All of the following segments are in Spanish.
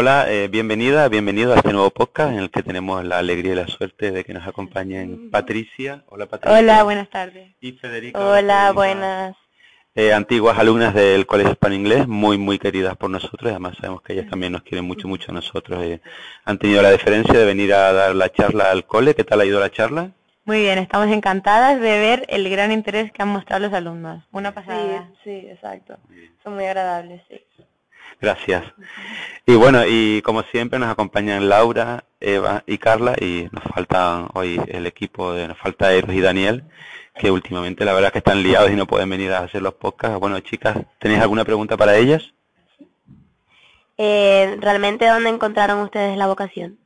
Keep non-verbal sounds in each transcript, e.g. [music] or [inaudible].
Hola, eh, bienvenida, bienvenido a este nuevo podcast en el que tenemos la alegría y la suerte de que nos acompañen Patricia. Hola, Patricia. Hola, buenas tardes. Y Federica. Hola, buenas. Eh, antiguas alumnas del Colegio Hispano Inglés, muy, muy queridas por nosotros, además sabemos que ellas también nos quieren mucho, mucho a nosotros. Eh, han tenido la deferencia de venir a dar la charla al cole. ¿Qué tal ha ido la charla? Muy bien, estamos encantadas de ver el gran interés que han mostrado los alumnos. Una pasada. Sí, sí, exacto. Son muy agradables, sí. Gracias. Y bueno, y como siempre nos acompañan Laura, Eva y Carla y nos falta hoy el equipo, de, nos falta Eros y Daniel, que últimamente la verdad que están liados y no pueden venir a hacer los podcasts. Bueno, chicas, ¿tenéis alguna pregunta para ellas? Eh, ¿Realmente dónde encontraron ustedes la vocación?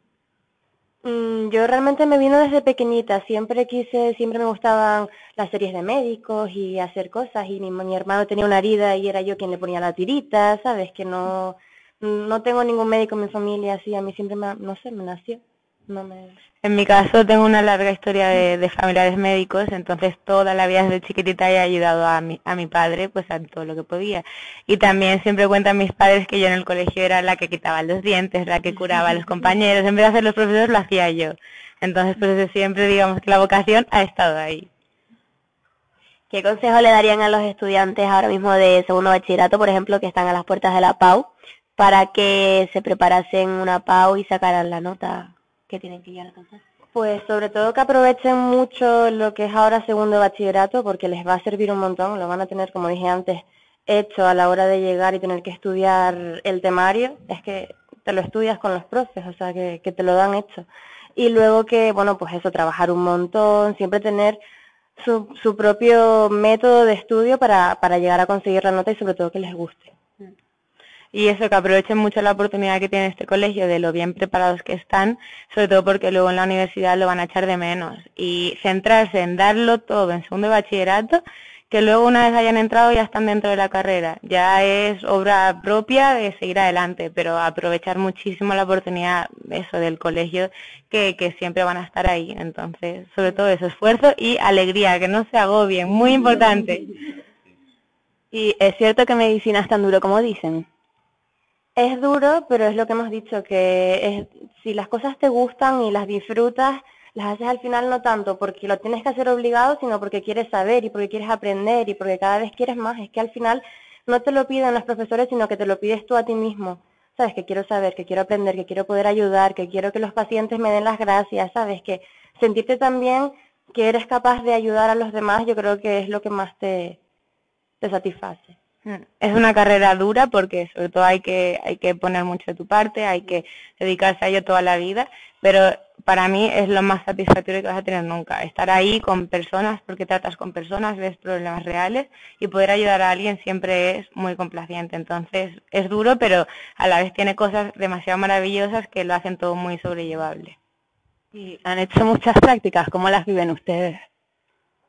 Mm, yo realmente me vino desde pequeñita, siempre quise, siempre me gustaban las series de médicos y hacer cosas y mi, hermano tenía una herida y era yo quien le ponía la tirita, ¿sabes? Que no, no tengo ningún médico en mi familia así, a mí siempre me, no sé, me nació. En mi caso tengo una larga historia de, familiares médicos, entonces toda la vida desde chiquitita he ayudado a mi, a mi padre pues a todo lo que podía. Y también siempre cuentan mis padres que yo en el colegio era la que quitaba los dientes, la que curaba a los compañeros, en vez de hacer los profesores lo hacía yo. Entonces pues siempre digamos que la vocación ha estado ahí. ¿Qué consejo le darían a los estudiantes ahora mismo de segundo bachillerato, por ejemplo, que están a las puertas de la PAU, para que se preparasen una PAU y sacaran la nota tienen que a Pues sobre todo que aprovechen mucho lo que es ahora segundo bachillerato porque les va a servir un montón, lo van a tener, como dije antes, hecho a la hora de llegar y tener que estudiar el temario, es que te lo estudias con los profes, o sea, que, que te lo dan hecho. Y luego que, bueno, pues eso, trabajar un montón, siempre tener su, su propio método de estudio para, para llegar a conseguir la nota y sobre todo que les guste y eso, que aprovechen mucho la oportunidad que tiene este colegio de lo bien preparados que están, sobre todo porque luego en la universidad lo van a echar de menos. Y centrarse en darlo todo en segundo bachillerato, que luego una vez hayan entrado ya están dentro de la carrera. Ya es obra propia de seguir adelante, pero aprovechar muchísimo la oportunidad, eso, del colegio, que, que siempre van a estar ahí. Entonces, sobre todo eso, esfuerzo y alegría, que no se agobien, muy importante. [laughs] ¿Y es cierto que medicina es tan duro como dicen? Es duro, pero es lo que hemos dicho, que es, si las cosas te gustan y las disfrutas, las haces al final no tanto porque lo tienes que hacer obligado, sino porque quieres saber y porque quieres aprender y porque cada vez quieres más. Es que al final no te lo piden los profesores, sino que te lo pides tú a ti mismo. Sabes que quiero saber, que quiero aprender, que quiero poder ayudar, que quiero que los pacientes me den las gracias, sabes que sentirte también que eres capaz de ayudar a los demás, yo creo que es lo que más te, te satisface. Es una carrera dura porque sobre todo hay que, hay que poner mucho de tu parte, hay que dedicarse a ello toda la vida, pero para mí es lo más satisfactorio que vas a tener nunca. Estar ahí con personas, porque tratas con personas, ves problemas reales y poder ayudar a alguien siempre es muy complaciente. Entonces es duro, pero a la vez tiene cosas demasiado maravillosas que lo hacen todo muy sobrellevable. Y han hecho muchas prácticas, ¿cómo las viven ustedes?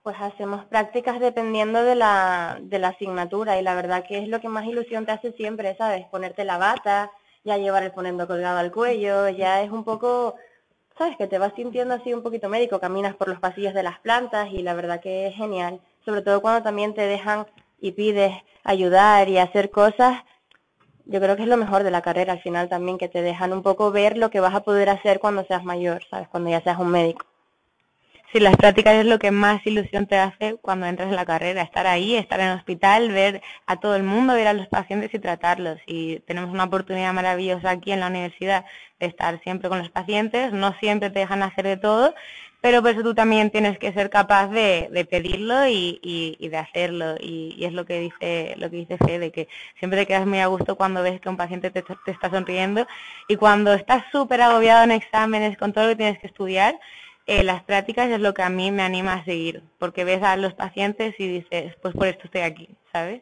Pues hacemos prácticas dependiendo de la, de la asignatura y la verdad que es lo que más ilusión te hace siempre, ¿sabes? Ponerte la bata, ya llevar el ponendo colgado al cuello, ya es un poco, ¿sabes? Que te vas sintiendo así un poquito médico, caminas por los pasillos de las plantas y la verdad que es genial, sobre todo cuando también te dejan y pides ayudar y hacer cosas, yo creo que es lo mejor de la carrera al final también, que te dejan un poco ver lo que vas a poder hacer cuando seas mayor, ¿sabes? Cuando ya seas un médico. Sí, las prácticas es lo que más ilusión te hace cuando entras en la carrera, estar ahí, estar en el hospital, ver a todo el mundo, ver a los pacientes y tratarlos. Y tenemos una oportunidad maravillosa aquí en la universidad de estar siempre con los pacientes, no siempre te dejan hacer de todo, pero por eso tú también tienes que ser capaz de, de pedirlo y, y, de hacerlo. Y, es lo que dice lo que dice Fede, que siempre te quedas muy a gusto cuando ves que un paciente te, te está sonriendo y cuando estás súper agobiado en exámenes con todo lo que tienes que estudiar, eh, las prácticas es lo que a mí me anima a seguir, porque ves a los pacientes y dices, pues por esto estoy aquí, ¿sabes?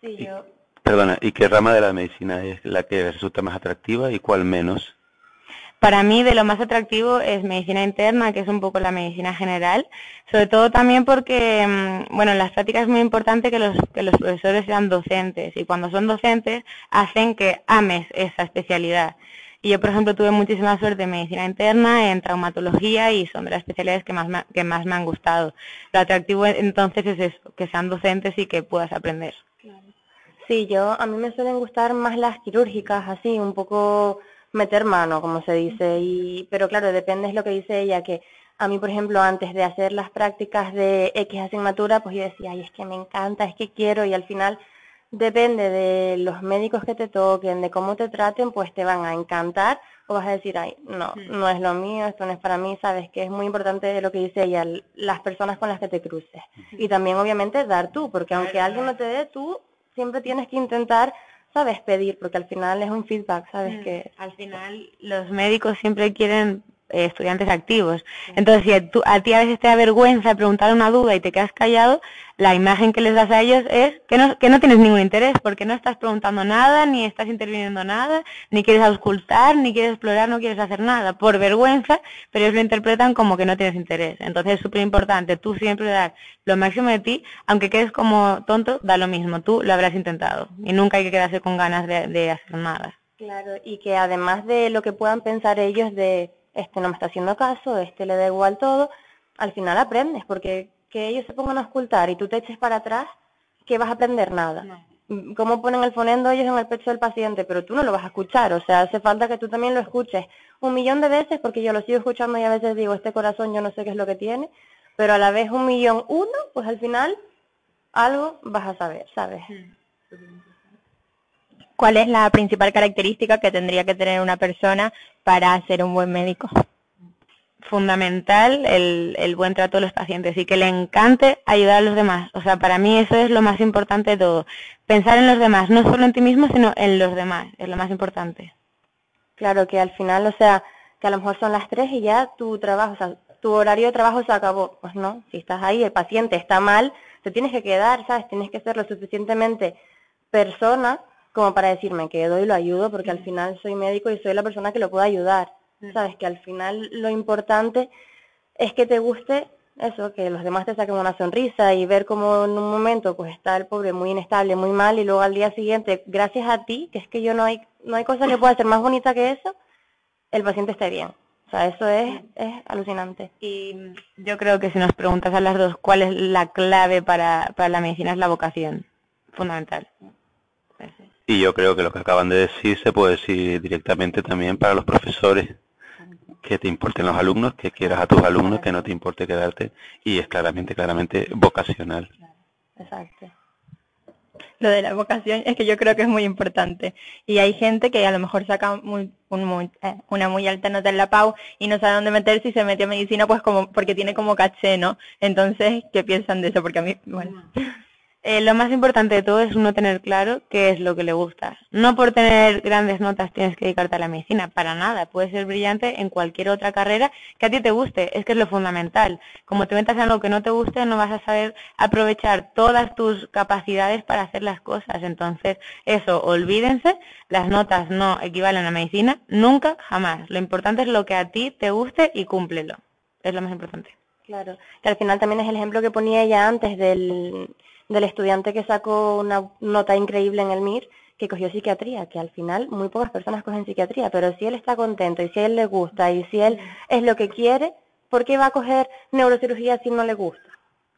sí, yo... Perdona, ¿y qué rama de la medicina es la que resulta más atractiva y cuál menos? Para mí de lo más atractivo es medicina interna, que es un poco la medicina general, sobre todo también porque, mm, bueno, en las prácticas es muy importante que los, que los profesores sean docentes y cuando son docentes hacen que ames esa especialidad. Y yo, por ejemplo, tuve muchísima suerte en medicina interna, en traumatología y son de las especialidades que más me, que más me han gustado. Lo atractivo entonces es eso, que sean docentes y que puedas aprender. Sí, yo a mí me suelen gustar más las quirúrgicas, así, un poco meter mano, como se dice. Y, pero claro, depende de lo que dice ella, que a mí, por ejemplo, antes de hacer las prácticas de X asignatura, pues yo decía, ay, es que me encanta, es que quiero, y al final depende de los médicos que te toquen, de cómo te traten, pues te van a encantar o vas a decir, ay, no, no es lo mío, esto no es para mí, sabes que es muy importante lo que dice ella, las personas con las que te cruces. Y también obviamente dar tú, porque aunque alguien no te dé, tú siempre tienes que intentar, sabes, pedir, porque al final es un feedback, sabes que... Al final los médicos siempre quieren eh, estudiantes activos. Entonces, si a, a, ti a veces te da vergüenza preguntar una duda y te quedas callado, la imagen que les das a ellos es que no, que no tienes ningún interés, porque no estás preguntando nada, ni estás interviniendo nada, ni quieres auscultar, ni quieres explorar, no quieres hacer nada, por vergüenza, pero ellos lo interpretan como que no tienes interés. Entonces es súper importante, tú siempre dar lo máximo de ti, aunque quedes como tonto, da lo mismo, tú lo habrás intentado, y nunca hay que quedarse con ganas de, de hacer nada. Claro, y que además de lo que puedan pensar ellos de este no me está haciendo caso, este le da igual todo, al final aprendes, porque que ellos se pongan a ocultar y tú te eches para atrás, que vas a aprender nada. Mm, ¿Cómo ponen el fonendo ellos en el pecho del paciente? Pero tú no lo vas a escuchar, o sea, hace falta que tú también lo escuches un millón de veces, porque yo lo sigo escuchando y a veces digo, este corazón yo no sé qué es lo que tiene, pero a la vez un millón uno, pues al final algo vas a saber, ¿sabes? ¿Cuál es la principal característica que tendría que tener una persona para ser un buen médico? Fundamental el, el, buen trato de los pacientes y que le encante ayudar a los demás. O sea, para mí eso es lo más importante de todo. Pensar en los demás, no solo en ti mismo, sino en los demás, es lo más importante. Claro, que al final, o sea, que a lo mejor son las tres y ya tu trabajo, o sea, tu horario de trabajo se acabó. Pues no, si estás ahí, el paciente está mal, te tienes que quedar, ¿sabes? Tienes que ser lo suficientemente persona como para decirme que doy y lo ayudo, porque al final soy médico y soy la persona que lo puede ayudar. Sabes que al final lo importante es que te guste eso, que los demás te saquen una sonrisa y ver cómo en un momento pues está el pobre muy inestable, muy mal y luego al día siguiente, gracias a ti, que es que yo no hay no hay cosa que pueda ser más bonita que eso, el paciente esté bien. O sea, eso es, es alucinante. Y yo creo que si nos preguntas a las dos cuál es la clave para, para la medicina es la vocación, fundamental. Y yo creo que lo que acaban de decir se puede decir directamente también para los profesores, que te importen los alumnos, que quieras a tus alumnos, que no te importe quedarte, y es claramente, claramente vocacional. Exacto. Lo de la vocación es que yo creo que es muy importante. Y hay gente que a lo mejor saca eh, una muy alta nota en la PAU y no sabe dónde meterse y se mete a medicina pues como porque tiene como caché, ¿no? Entonces, ¿qué piensan de eso? Porque a mí, bueno. Eh, lo más importante de todo es uno tener claro qué es lo que le gusta. No por tener grandes notas tienes que dedicarte a la medicina, para nada. Puedes ser brillante en cualquier otra carrera que a ti te guste, es que es lo fundamental. Como te metas en algo que no te guste, no vas a saber aprovechar todas tus capacidades para hacer las cosas. Entonces, eso, olvídense, las notas no equivalen a medicina, nunca, jamás. Lo importante es lo que a ti te guste y cúmplelo. Es lo más importante. Claro, que al final también es el ejemplo que ponía ella antes del del estudiante que sacó una nota increíble en el MIR, que cogió psiquiatría, que al final muy pocas personas cogen psiquiatría, pero si él está contento y si a él le gusta y si él es lo que quiere, ¿por qué va a coger neurocirugía si no le gusta?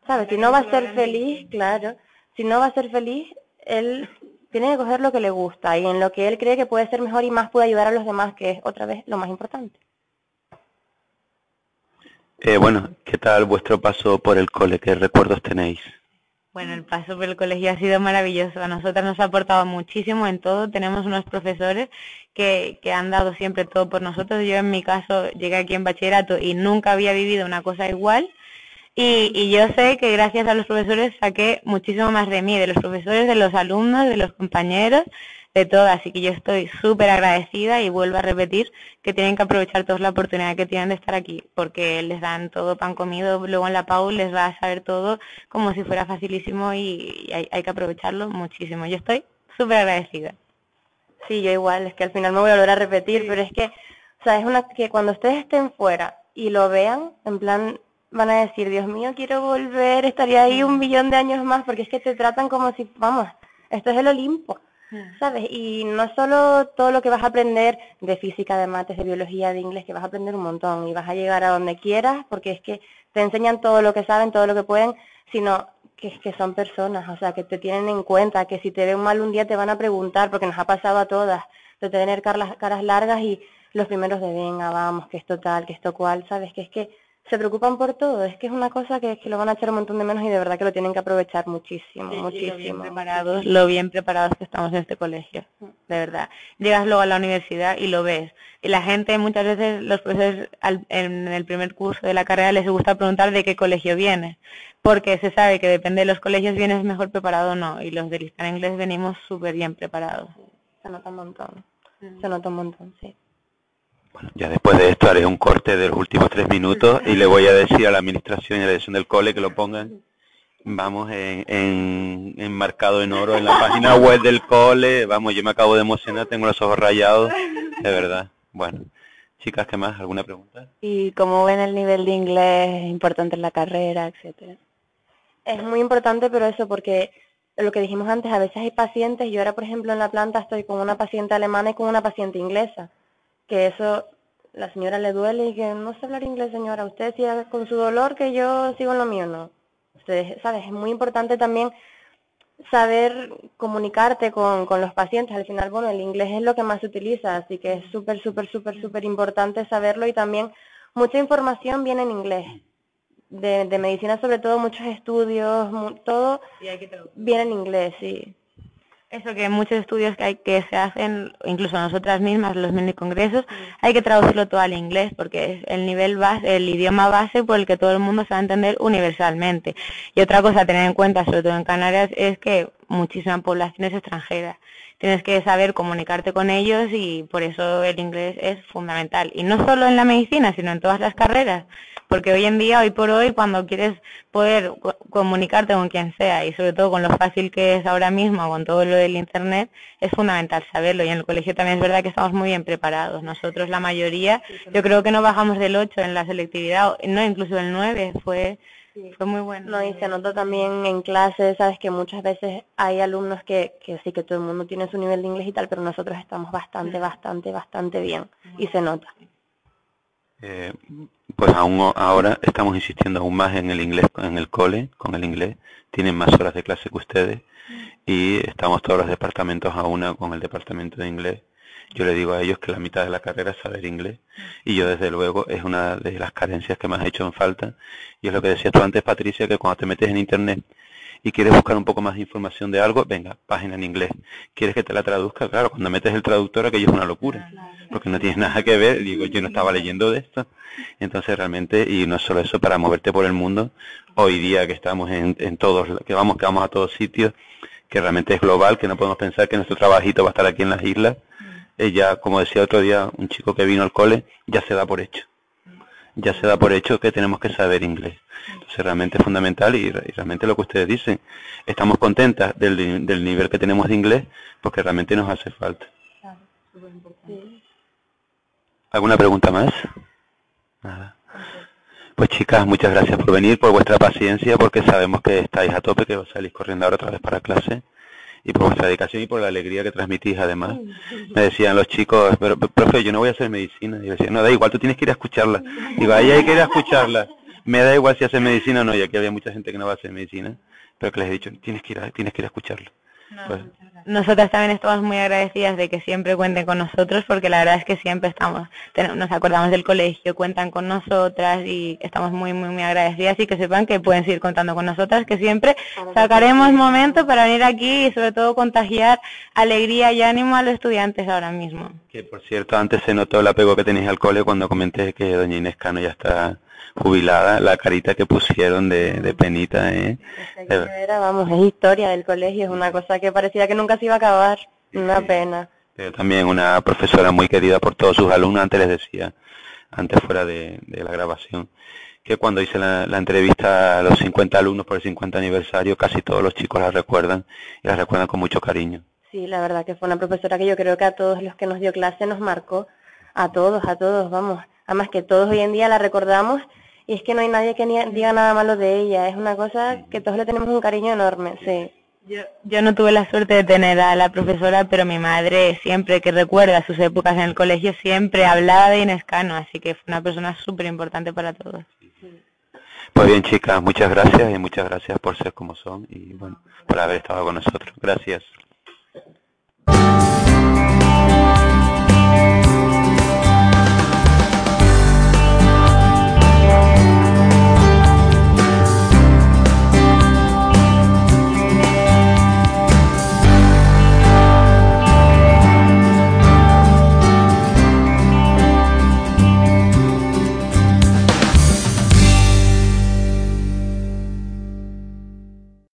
¿Sabes? Si no va a ser feliz, claro, si no va a ser feliz, él tiene que coger lo que le gusta y en lo que él cree que puede ser mejor y más puede ayudar a los demás, que es otra vez lo más importante. Eh, bueno, ¿qué tal vuestro paso por el cole? ¿Qué recuerdos tenéis? Bueno, el paso por el colegio ha sido maravilloso. A nosotras nos ha aportado muchísimo en todo. Tenemos unos profesores que, que han dado siempre todo por nosotros. Yo en mi caso llegué aquí en bachillerato y nunca había vivido una cosa igual. Y, y, yo sé que gracias a los profesores saqué muchísimo más de mí, de los profesores, de los alumnos, de los compañeros, de todo. Así que yo estoy súper agradecida y vuelvo a repetir que tienen que aprovechar toda la oportunidad que tienen de estar aquí, porque les dan todo pan comido, luego en la PAU les va a saber todo como si fuera facilísimo y, hay, hay, que aprovecharlo muchísimo. Yo estoy súper agradecida. Sí, yo igual, es que al final me voy a volver a repetir, pero es que, o sea, es una que cuando ustedes estén fuera y lo vean, en plan, van a decir, Dios mío, quiero volver, estaría ahí un millón de años más, porque es que te tratan como si, vamos, esto es el Olimpo. ¿Sabes? Y no solo todo lo que vas a aprender de física, de mates, de biología, de inglés, que vas a aprender un montón y vas a llegar a donde quieras, porque es que te enseñan todo lo que saben, todo lo que pueden, sino que es que son personas, o sea, que te tienen en cuenta, que si te ven mal un día te van a preguntar, porque nos ha pasado a todas, de tener caras, caras largas y los primeros de venga, vamos, que esto tal, que esto cual, ¿sabes? Que es que se preocupan por todo. Es que es una cosa que, que lo van a echar un montón de menos y de verdad que lo tienen que aprovechar muchísimo, muchísimo. lo bien preparados, lo bien preparados que estamos en este colegio, de verdad. Llegas luego a la universidad y lo ves. Y la gente, muchas veces, los profesores al, en el primer curso de la carrera les gusta preguntar de qué colegio vienes, porque se sabe que depende de los colegios vienes mejor preparado o no. Y los del en inglés venimos súper bien preparados. Se nota un montón. Se nota un montón, sí. Bueno, ya después de esto haré un corte de los últimos tres minutos y le voy a decir a la administración y a la dirección del cole que lo pongan, vamos, en, en, enmarcado en oro en la página web del cole. Vamos, yo me acabo de emocionar, tengo los ojos rayados, de verdad. Bueno, chicas, ¿qué más? ¿Alguna pregunta? ¿Y cómo ven el nivel de inglés importante en la carrera, etcétera? Es muy importante, pero eso porque lo que dijimos antes, a veces hay pacientes, yo ahora por ejemplo en la planta estoy con una paciente alemana y con una paciente inglesa que eso la señora le duele y que no sé hablar inglés, señora. Usted siga con su dolor que yo sigo en lo mío, no. Ustedes, ¿sabes? Es muy importante también saber comunicarte con, con los pacientes. Al final, bueno, el inglés es lo que más se utiliza, así que es súper, súper, súper, súper importante saberlo y también mucha información viene en inglés. De, de medicina sobre todo, muchos estudios, todo viene en inglés, sí. Eso que muchos estudios que hay que se hacen, incluso nosotras mismas, los mini congresos, hay que traducirlo todo al inglés porque es el nivel base, el idioma base por el que todo el mundo se va a entender universalmente. Y otra cosa a tener en cuenta, sobre todo en Canarias, es que muchísima población es extranjera. Tienes que saber comunicarte con ellos y por eso el inglés es fundamental. Y no solo en la medicina, sino en todas las carreras porque hoy en día, hoy por hoy, cuando quieres poder comunicarte con quien sea y sobre todo con lo fácil que es ahora mismo con todo lo del Internet, es fundamental saberlo y en el colegio también es verdad que estamos muy bien preparados. Nosotros la mayoría, yo creo que no bajamos del 8 en la selectividad, no, incluso el 9 fue... Fue muy bueno. No, y se nota también en clase, sabes que muchas veces hay alumnos que, que sí que todo el mundo tiene su nivel de inglés y tal, pero nosotros estamos bastante, bastante, bastante bien y se nota. Eh, pues aún ahora estamos insistiendo aún más en el inglés, en el cole, con el inglés. Tienen más horas de clase que ustedes y estamos todos los departamentos a una con el departamento de inglés. Yo le digo a ellos que la mitad de la carrera es saber inglés y yo desde luego es una de las carencias que más he hecho en falta y es lo que decía tú antes Patricia que cuando te metes en internet y quieres buscar un poco más de información de algo, venga, página en inglés. ¿Quieres que te la traduzca? Claro, cuando metes el traductor aquello es una locura, porque no tienes nada que ver, digo, yo no estaba leyendo de esto. Entonces realmente, y no solo eso, para moverte por el mundo, hoy día que estamos en, en todos, que vamos, que vamos a todos sitios, que realmente es global, que no podemos pensar que nuestro trabajito va a estar aquí en las islas, ella, como decía otro día un chico que vino al cole, ya se da por hecho. Ya se da por hecho que tenemos que saber inglés. Entonces realmente es fundamental y, realmente lo que ustedes dicen, estamos contentas del, del, nivel que tenemos de inglés porque realmente nos hace falta. ¿Alguna pregunta más? Nada. Pues chicas, muchas gracias por venir, por vuestra paciencia, porque sabemos que estáis a tope, que salís corriendo ahora otra vez para clase, y por vuestra dedicación y por la alegría que transmitís además. Me decían los chicos, pero profe, yo no voy a hacer medicina. Y yo decía, no, da igual, tú tienes que ir a escucharla. Digo, ahí hay que ir a escucharla me da igual si hace medicina o no, ya que había mucha gente que no va a hacer medicina, pero que les he dicho, tienes que ir a, tienes que ir a escucharlo. Pues, nosotras también estamos muy agradecidas de que siempre cuenten con nosotros porque la verdad es que siempre estamos, nos acordamos del colegio, cuentan con nosotras y estamos muy, muy, muy agradecidas y que sepan que pueden seguir contando con nosotras, que siempre sacaremos momentos para venir aquí y sobre todo contagiar alegría y ánimo a los estudiantes ahora mismo. Que por cierto, antes se notó el apego que tenéis al cole cuando comenté que doña Inés Cano ya está jubilada, la carita que pusieron de, penita, ¿eh? Era, vamos, es historia del colegio, es una cosa que parecía que nunca se iba a acabar, una pena. Pero también una profesora muy querida por todos sus alumnos, antes les decía, antes fuera de, la grabación, que cuando hice la, entrevista a los 50 alumnos por el 50 aniversario, casi todos los chicos la recuerdan y la recuerdan con mucho cariño. Sí, la verdad que fue una profesora que yo creo que a todos los que nos dio clase nos marcó, a todos, a todos, vamos, además que todos hoy en día la recordamos y es que no hay nadie que ni diga nada malo de ella, es una cosa que todos le tenemos un cariño enorme, sí. Yo, yo no tuve la suerte de tener a la profesora, pero mi madre siempre que recuerda sus épocas en el colegio siempre hablaba de Inés Cano, así que fue una persona súper importante para todos. Pues bien chicas, muchas gracias y muchas gracias por ser como son y bueno, por haber estado con nosotros. Gracias.